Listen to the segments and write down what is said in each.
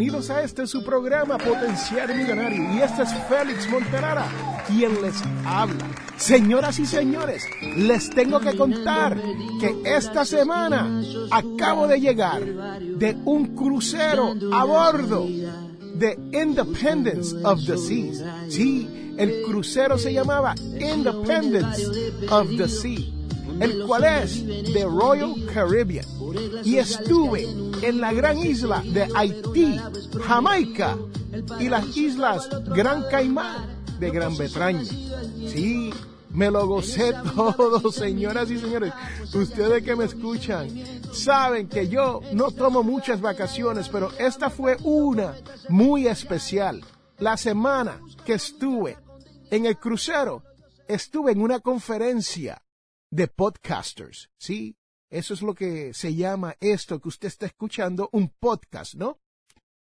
Bienvenidos a este su programa Potencial Millonario y este es Félix Monterara quien les habla. Señoras y señores, les tengo que contar que esta semana acabo de llegar de un crucero a bordo de Independence of the Seas. Sí, el crucero se llamaba Independence of the Sea, el cual es de Royal Caribbean. Y estuve en la gran isla de Haití, Jamaica y las islas Gran Caimán de Gran Bretaña. Sí, me lo gocé todo, señoras y señores. Ustedes que me escuchan saben que yo no tomo muchas vacaciones, pero esta fue una muy especial. La semana que estuve en el crucero, estuve en una conferencia de podcasters, ¿sí? Eso es lo que se llama esto que usted está escuchando, un podcast, ¿no?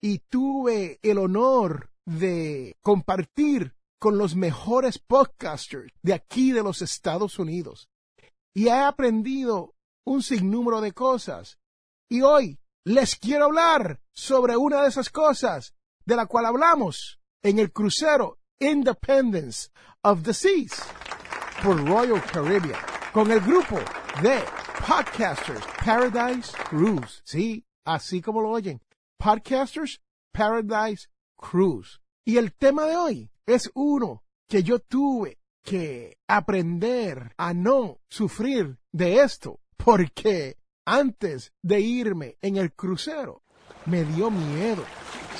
Y tuve el honor de compartir con los mejores podcasters de aquí de los Estados Unidos. Y he aprendido un sinnúmero de cosas. Y hoy les quiero hablar sobre una de esas cosas de la cual hablamos en el crucero Independence of the Seas por Royal Caribbean con el grupo de Podcasters Paradise Cruise. Sí, así como lo oyen. Podcasters Paradise Cruise. Y el tema de hoy es uno que yo tuve que aprender a no sufrir de esto, porque antes de irme en el crucero me dio miedo.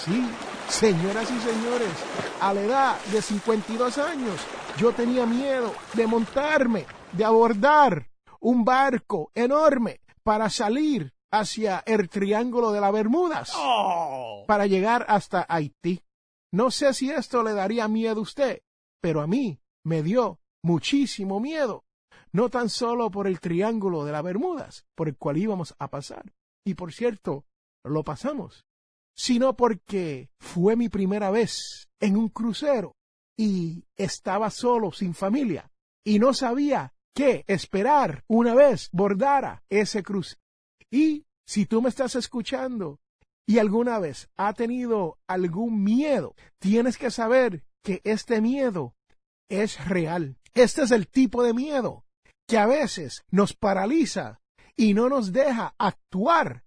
Sí, señoras y señores, a la edad de 52 años yo tenía miedo de montarme, de abordar un barco enorme para salir hacia el Triángulo de las Bermudas, para llegar hasta Haití. No sé si esto le daría miedo a usted, pero a mí me dio muchísimo miedo, no tan solo por el triángulo de las Bermudas, por el cual íbamos a pasar, y por cierto, lo pasamos, sino porque fue mi primera vez en un crucero y estaba solo, sin familia, y no sabía qué esperar una vez bordara ese crucero. Y si tú me estás escuchando y alguna vez ha tenido algún miedo, tienes que saber que este miedo es real. Este es el tipo de miedo que a veces nos paraliza y no nos deja actuar.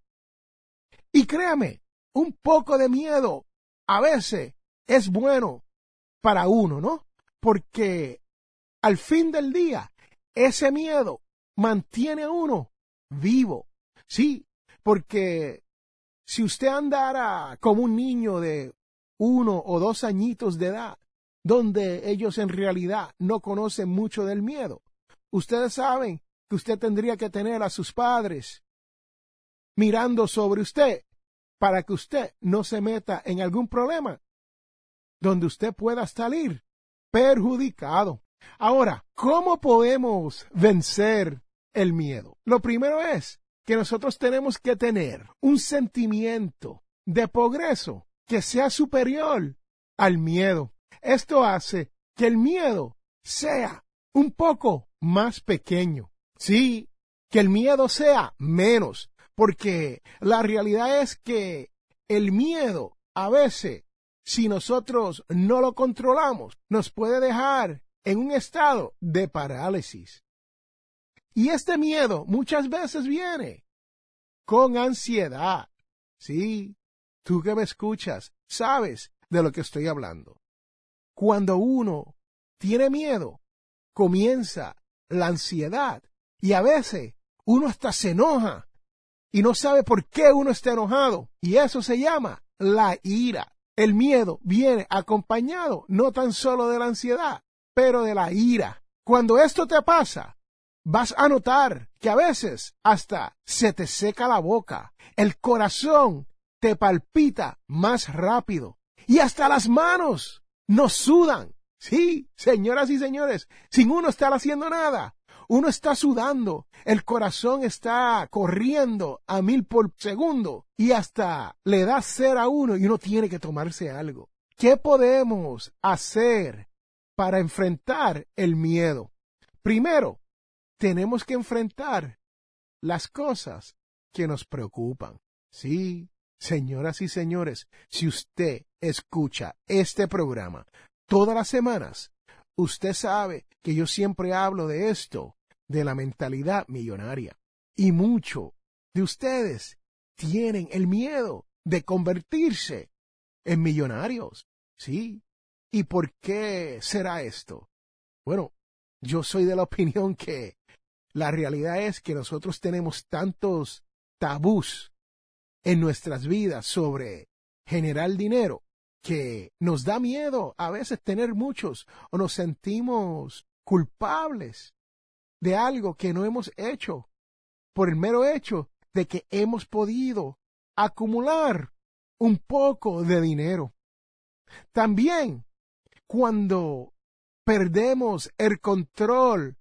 Y créame, un poco de miedo a veces es bueno para uno, ¿no? Porque al fin del día, ese miedo mantiene a uno vivo. Sí, porque si usted andara como un niño de uno o dos añitos de edad, donde ellos en realidad no conocen mucho del miedo, ustedes saben que usted tendría que tener a sus padres mirando sobre usted para que usted no se meta en algún problema donde usted pueda salir perjudicado. Ahora, ¿cómo podemos vencer el miedo? Lo primero es que nosotros tenemos que tener un sentimiento de progreso que sea superior al miedo. Esto hace que el miedo sea un poco más pequeño. Sí, que el miedo sea menos, porque la realidad es que el miedo a veces, si nosotros no lo controlamos, nos puede dejar en un estado de parálisis. Y este miedo muchas veces viene con ansiedad. Sí, tú que me escuchas, sabes de lo que estoy hablando. Cuando uno tiene miedo, comienza la ansiedad y a veces uno hasta se enoja y no sabe por qué uno está enojado y eso se llama la ira. El miedo viene acompañado no tan solo de la ansiedad, pero de la ira. Cuando esto te pasa, vas a notar que a veces hasta se te seca la boca, el corazón te palpita más rápido y hasta las manos nos sudan. Sí, señoras y señores, sin uno estar haciendo nada, uno está sudando, el corazón está corriendo a mil por segundo y hasta le da ser a uno y uno tiene que tomarse algo. ¿Qué podemos hacer para enfrentar el miedo? Primero, tenemos que enfrentar las cosas que nos preocupan. Sí, señoras y señores, si usted escucha este programa todas las semanas, usted sabe que yo siempre hablo de esto, de la mentalidad millonaria. Y mucho de ustedes tienen el miedo de convertirse en millonarios. Sí. ¿Y por qué será esto? Bueno, yo soy de la opinión que la realidad es que nosotros tenemos tantos tabús en nuestras vidas sobre generar dinero que nos da miedo a veces tener muchos o nos sentimos culpables de algo que no hemos hecho por el mero hecho de que hemos podido acumular un poco de dinero. También cuando perdemos el control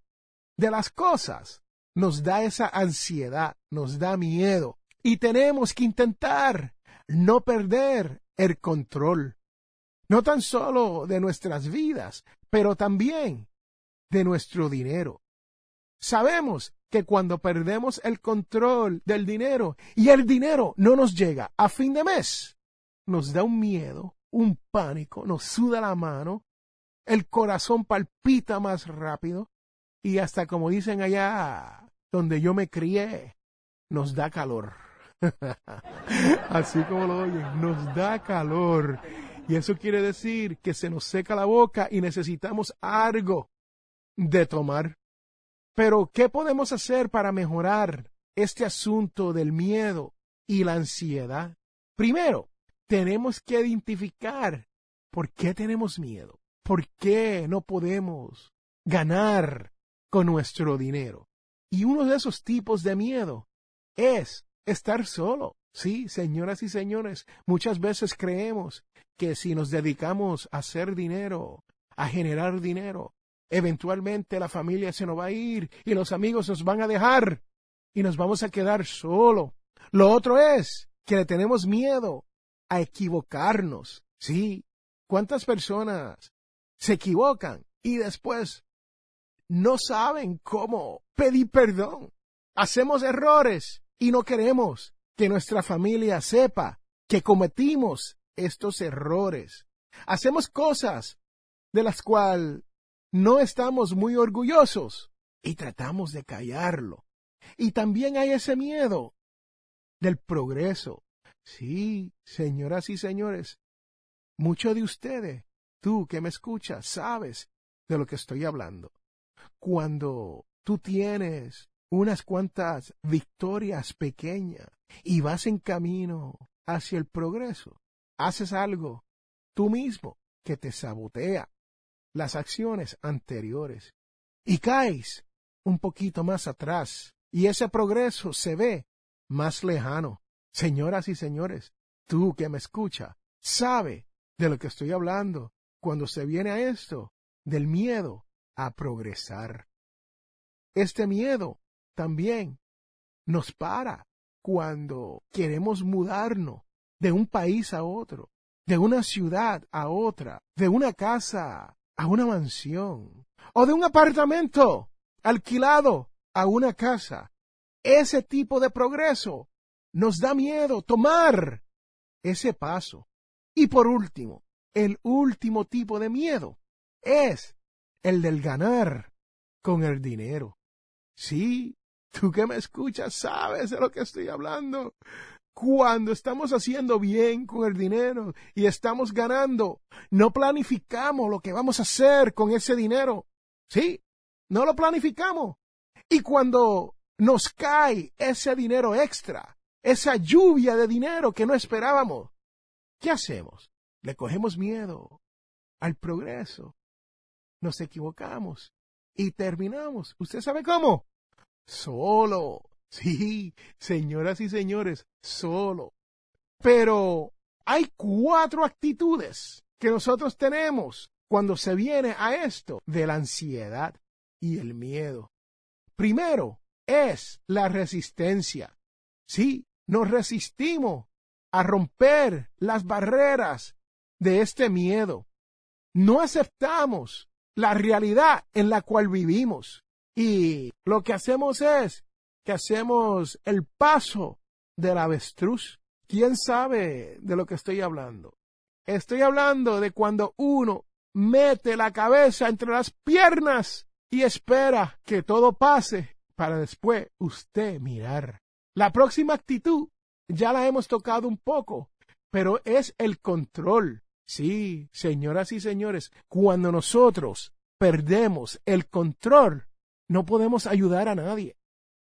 de las cosas, nos da esa ansiedad, nos da miedo y tenemos que intentar no perder el control, no tan solo de nuestras vidas, pero también de nuestro dinero. Sabemos que cuando perdemos el control del dinero y el dinero no nos llega a fin de mes, nos da un miedo, un pánico, nos suda la mano, el corazón palpita más rápido y hasta como dicen allá donde yo me crié, nos da calor. Así como lo oyen, nos da calor. Y eso quiere decir que se nos seca la boca y necesitamos algo de tomar. Pero, ¿qué podemos hacer para mejorar este asunto del miedo y la ansiedad? Primero, tenemos que identificar por qué tenemos miedo, por qué no podemos ganar con nuestro dinero. Y uno de esos tipos de miedo es estar solo. Sí, señoras y señores, muchas veces creemos que si nos dedicamos a hacer dinero, a generar dinero, eventualmente la familia se nos va a ir y los amigos nos van a dejar y nos vamos a quedar solo. Lo otro es que le tenemos miedo equivocarnos. Sí, ¿cuántas personas se equivocan y después no saben cómo pedir perdón? Hacemos errores y no queremos que nuestra familia sepa que cometimos estos errores. Hacemos cosas de las cuales no estamos muy orgullosos y tratamos de callarlo. Y también hay ese miedo del progreso. Sí, señoras y señores, muchos de ustedes, tú que me escuchas, sabes de lo que estoy hablando. Cuando tú tienes unas cuantas victorias pequeñas y vas en camino hacia el progreso, haces algo tú mismo que te sabotea las acciones anteriores y caes un poquito más atrás y ese progreso se ve más lejano. Señoras y señores, tú que me escucha, sabe de lo que estoy hablando cuando se viene a esto del miedo a progresar. Este miedo también nos para cuando queremos mudarnos de un país a otro, de una ciudad a otra, de una casa a una mansión, o de un apartamento alquilado a una casa. Ese tipo de progreso nos da miedo tomar ese paso. Y por último, el último tipo de miedo es el del ganar con el dinero. Sí, Tú que me escuchas sabes de lo que estoy hablando. cuando estamos haciendo bien con el dinero y estamos ganando, no planificamos lo que vamos a hacer con ese dinero. Sí, no lo planificamos. Y cuando nos cae ese dinero extra, esa lluvia de dinero que no esperábamos, ¿qué hacemos? Le cogemos miedo al progreso. Nos equivocamos y terminamos. ¿Usted sabe cómo? Solo. Sí, señoras y señores, solo. Pero hay cuatro actitudes que nosotros tenemos cuando se viene a esto de la ansiedad y el miedo. Primero es la resistencia. Sí, nos resistimos a romper las barreras de este miedo. No aceptamos la realidad en la cual vivimos. Y lo que hacemos es que hacemos el paso del avestruz. ¿Quién sabe de lo que estoy hablando? Estoy hablando de cuando uno mete la cabeza entre las piernas y espera que todo pase para después usted mirar. La próxima actitud ya la hemos tocado un poco, pero es el control. Sí, señoras y señores, cuando nosotros perdemos el control, no podemos ayudar a nadie.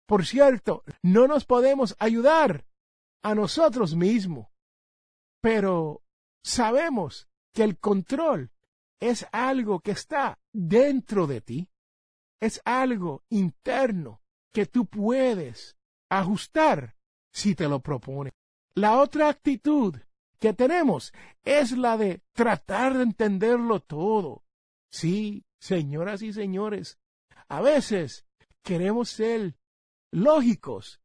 Por cierto, no nos podemos ayudar a nosotros mismos. Pero sabemos que el control es algo que está dentro de ti. Es algo interno que tú puedes ajustar si te lo propone. La otra actitud que tenemos es la de tratar de entenderlo todo. Sí, señoras y señores, a veces queremos ser lógicos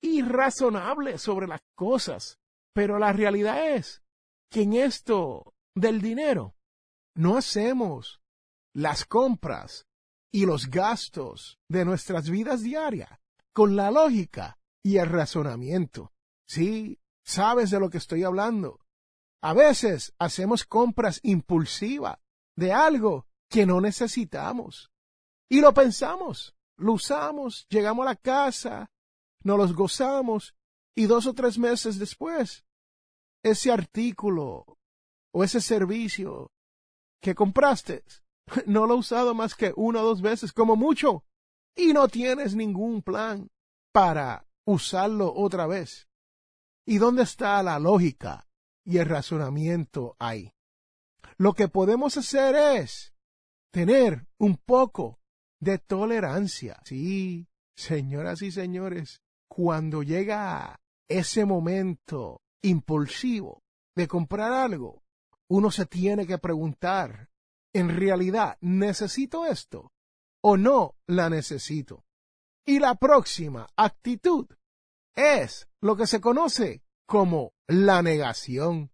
y razonables sobre las cosas. Pero la realidad es que en esto del dinero no hacemos las compras y los gastos de nuestras vidas diarias con la lógica y el razonamiento. Sí, sabes de lo que estoy hablando. A veces hacemos compras impulsivas de algo que no necesitamos. Y lo pensamos lo usamos, llegamos a la casa, nos los gozamos y dos o tres meses después, ese artículo o ese servicio que compraste, no lo he usado más que una o dos veces como mucho y no tienes ningún plan para usarlo otra vez. ¿Y dónde está la lógica y el razonamiento ahí? Lo que podemos hacer es tener un poco de tolerancia. Sí, señoras y señores, cuando llega ese momento impulsivo de comprar algo, uno se tiene que preguntar, ¿en realidad necesito esto o no la necesito? Y la próxima actitud es lo que se conoce como la negación.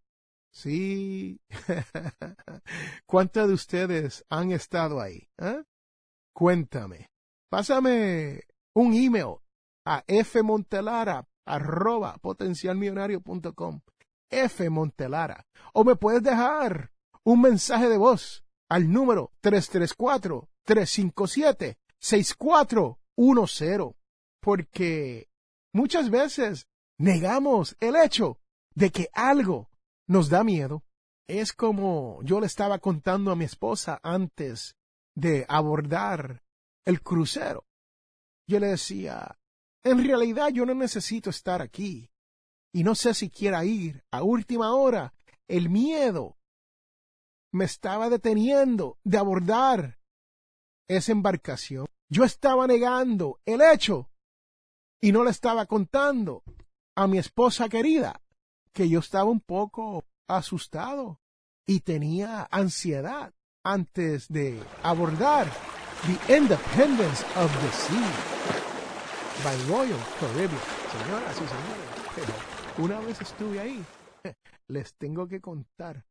Sí. ¿Cuántos de ustedes han estado ahí? Eh? Cuéntame. Pásame un email a fmontelara arroba potencialmillonario.com fmontelara o me puedes dejar un mensaje de voz al número 334-357-6410 porque muchas veces negamos el hecho de que algo nos da miedo. Es como yo le estaba contando a mi esposa antes de abordar el crucero. Yo le decía, en realidad yo no necesito estar aquí y no sé si quiera ir a última hora. El miedo me estaba deteniendo de abordar esa embarcación. Yo estaba negando el hecho y no le estaba contando a mi esposa querida que yo estaba un poco asustado y tenía ansiedad antes de abordar The Independence of the Sea by Royal Caribbean. Señoras y señores, una vez estuve ahí, les tengo que contar.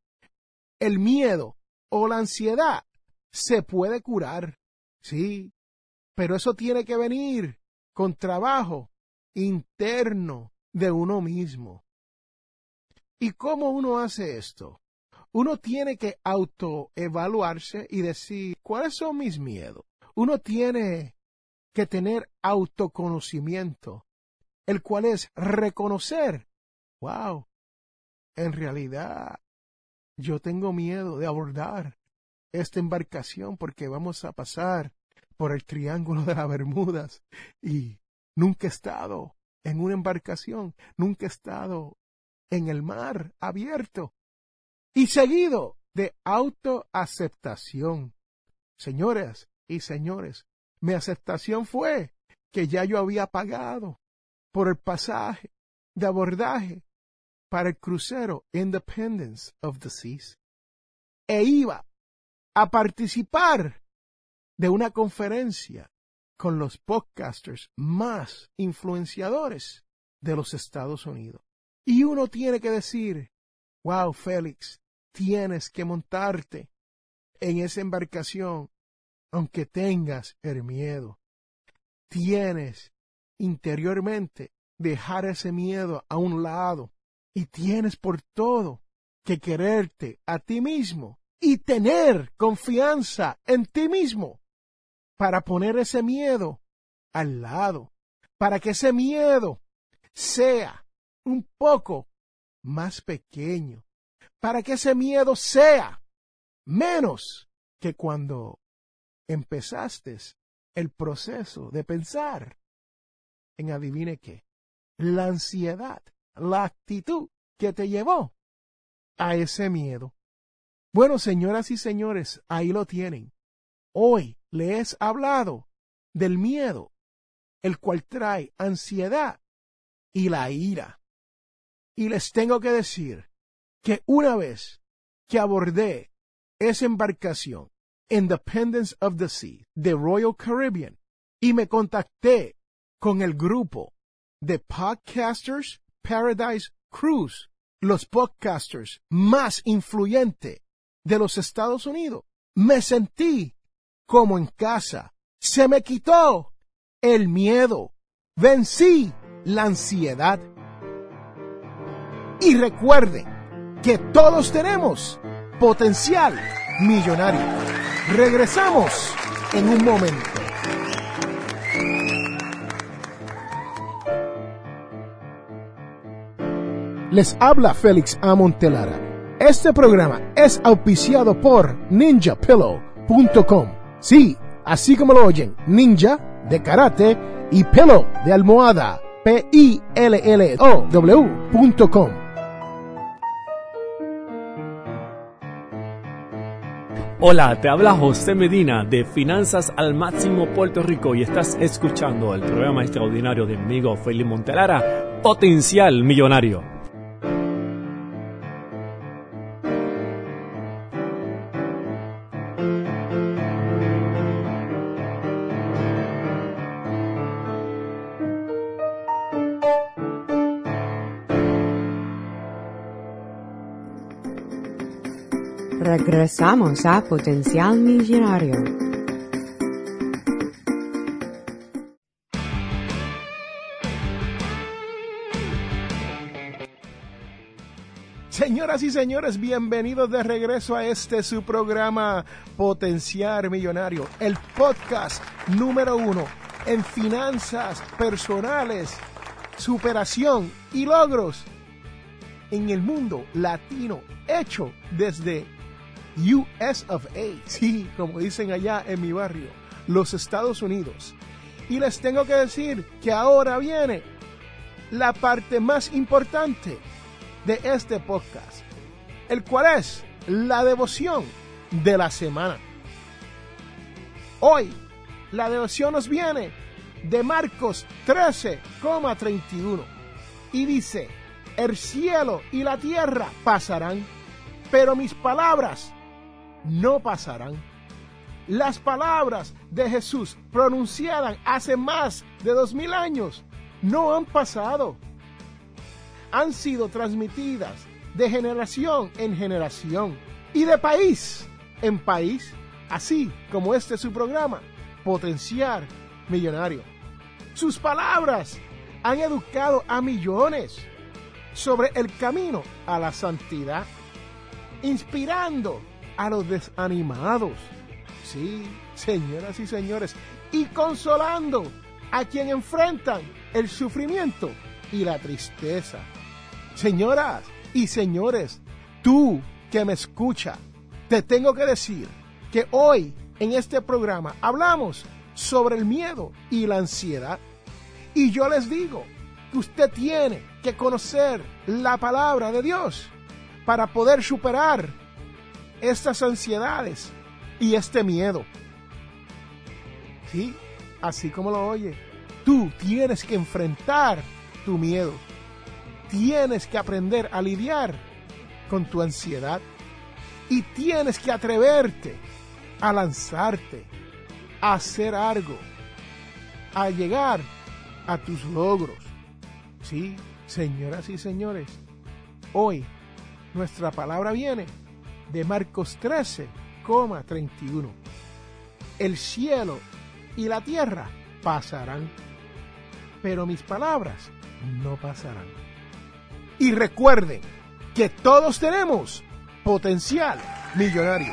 El miedo o la ansiedad se puede curar, sí, pero eso tiene que venir con trabajo interno de uno mismo. ¿Y cómo uno hace esto? uno tiene que autoevaluarse y decir, ¿cuáles son mis miedos? Uno tiene que tener autoconocimiento, el cual es reconocer wow, en realidad yo tengo miedo de abordar esta embarcación porque vamos a pasar por el Triángulo de las Bermudas y nunca he estado en una embarcación, nunca he estado en el mar abierto. Y seguido de autoaceptación. Señoras y señores, mi aceptación fue que ya yo había pagado por el pasaje de abordaje para el crucero Independence of the Seas e iba a participar de una conferencia con los podcasters más influenciadores de los Estados Unidos. Y uno tiene que decir, wow, Félix, tienes que montarte en esa embarcación, aunque tengas el miedo. Tienes interiormente dejar ese miedo a un lado y tienes por todo que quererte a ti mismo y tener confianza en ti mismo para poner ese miedo al lado, para que ese miedo sea un poco más pequeño, para que ese miedo sea menos que cuando empezaste el proceso de pensar en adivine qué, la ansiedad, la actitud que te llevó a ese miedo. Bueno, señoras y señores, ahí lo tienen. Hoy les he hablado del miedo, el cual trae ansiedad y la ira. Y les tengo que decir que una vez que abordé esa embarcación, Independence of the Sea, de Royal Caribbean, y me contacté con el grupo de Podcasters Paradise Cruise, los podcasters más influyentes de los Estados Unidos, me sentí como en casa. Se me quitó el miedo. Vencí la ansiedad. Y recuerden que todos tenemos potencial millonario. Regresamos en un momento. Les habla Félix A. Montelara. Este programa es auspiciado por ninjapillow.com. Sí, así como lo oyen, ninja de karate y pillow de almohada. P-I-L-L-O-W.com. Hola, te habla José Medina de Finanzas al Máximo Puerto Rico y estás escuchando el programa extraordinario de mi amigo Félix Montelara, Potencial Millonario. Regresamos a Potencial Millonario. Señoras y señores, bienvenidos de regreso a este su programa Potenciar Millonario, el podcast número uno en finanzas personales, superación y logros en el mundo latino, hecho desde US of A, sí, como dicen allá en mi barrio, los Estados Unidos. Y les tengo que decir que ahora viene la parte más importante de este podcast, el cual es la devoción de la semana. Hoy, la devoción nos viene de Marcos 13,31 y dice, el cielo y la tierra pasarán, pero mis palabras no pasarán. Las palabras de Jesús pronunciadas hace más de dos mil años no han pasado. Han sido transmitidas de generación en generación y de país en país, así como este es su programa, Potenciar Millonario. Sus palabras han educado a millones sobre el camino a la santidad, inspirando a los desanimados. Sí, señoras y señores, y consolando a quien enfrentan el sufrimiento y la tristeza. Señoras y señores, tú que me escucha, te tengo que decir que hoy en este programa hablamos sobre el miedo y la ansiedad. Y yo les digo que usted tiene que conocer la palabra de Dios para poder superar estas ansiedades y este miedo. Sí, así como lo oye, tú tienes que enfrentar tu miedo. Tienes que aprender a lidiar con tu ansiedad y tienes que atreverte a lanzarte, a hacer algo, a llegar a tus logros. Sí, señoras y señores, hoy nuestra palabra viene de Marcos 13,31. El cielo y la tierra pasarán, pero mis palabras no pasarán. Y recuerden que todos tenemos potencial millonario.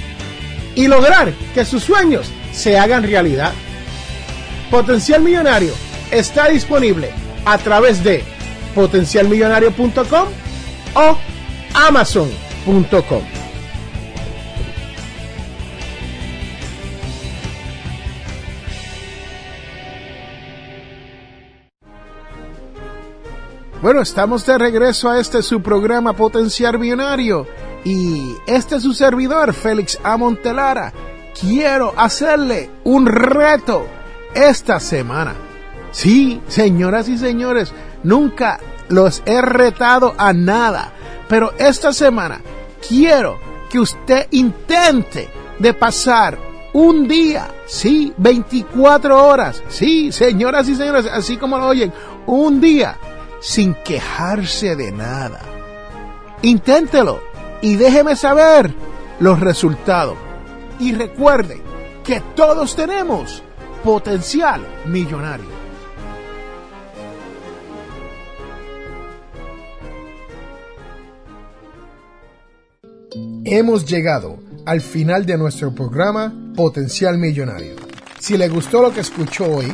y lograr que sus sueños se hagan realidad. Potencial Millonario está disponible a través de potencialmillonario.com o amazon.com. Bueno, estamos de regreso a este su programa Potencial Millonario y este es su servidor, Félix Amontelara. Quiero hacerle un reto esta semana. Sí, señoras y señores, nunca los he retado a nada, pero esta semana quiero que usted intente de pasar un día, sí, 24 horas, sí, señoras y señores, así como lo oyen, un día sin quejarse de nada. Inténtelo y déjeme saber los resultados. Y recuerde que todos tenemos potencial millonario. Hemos llegado al final de nuestro programa Potencial Millonario. Si le gustó lo que escuchó hoy,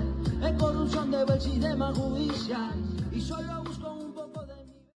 我骑在马背上。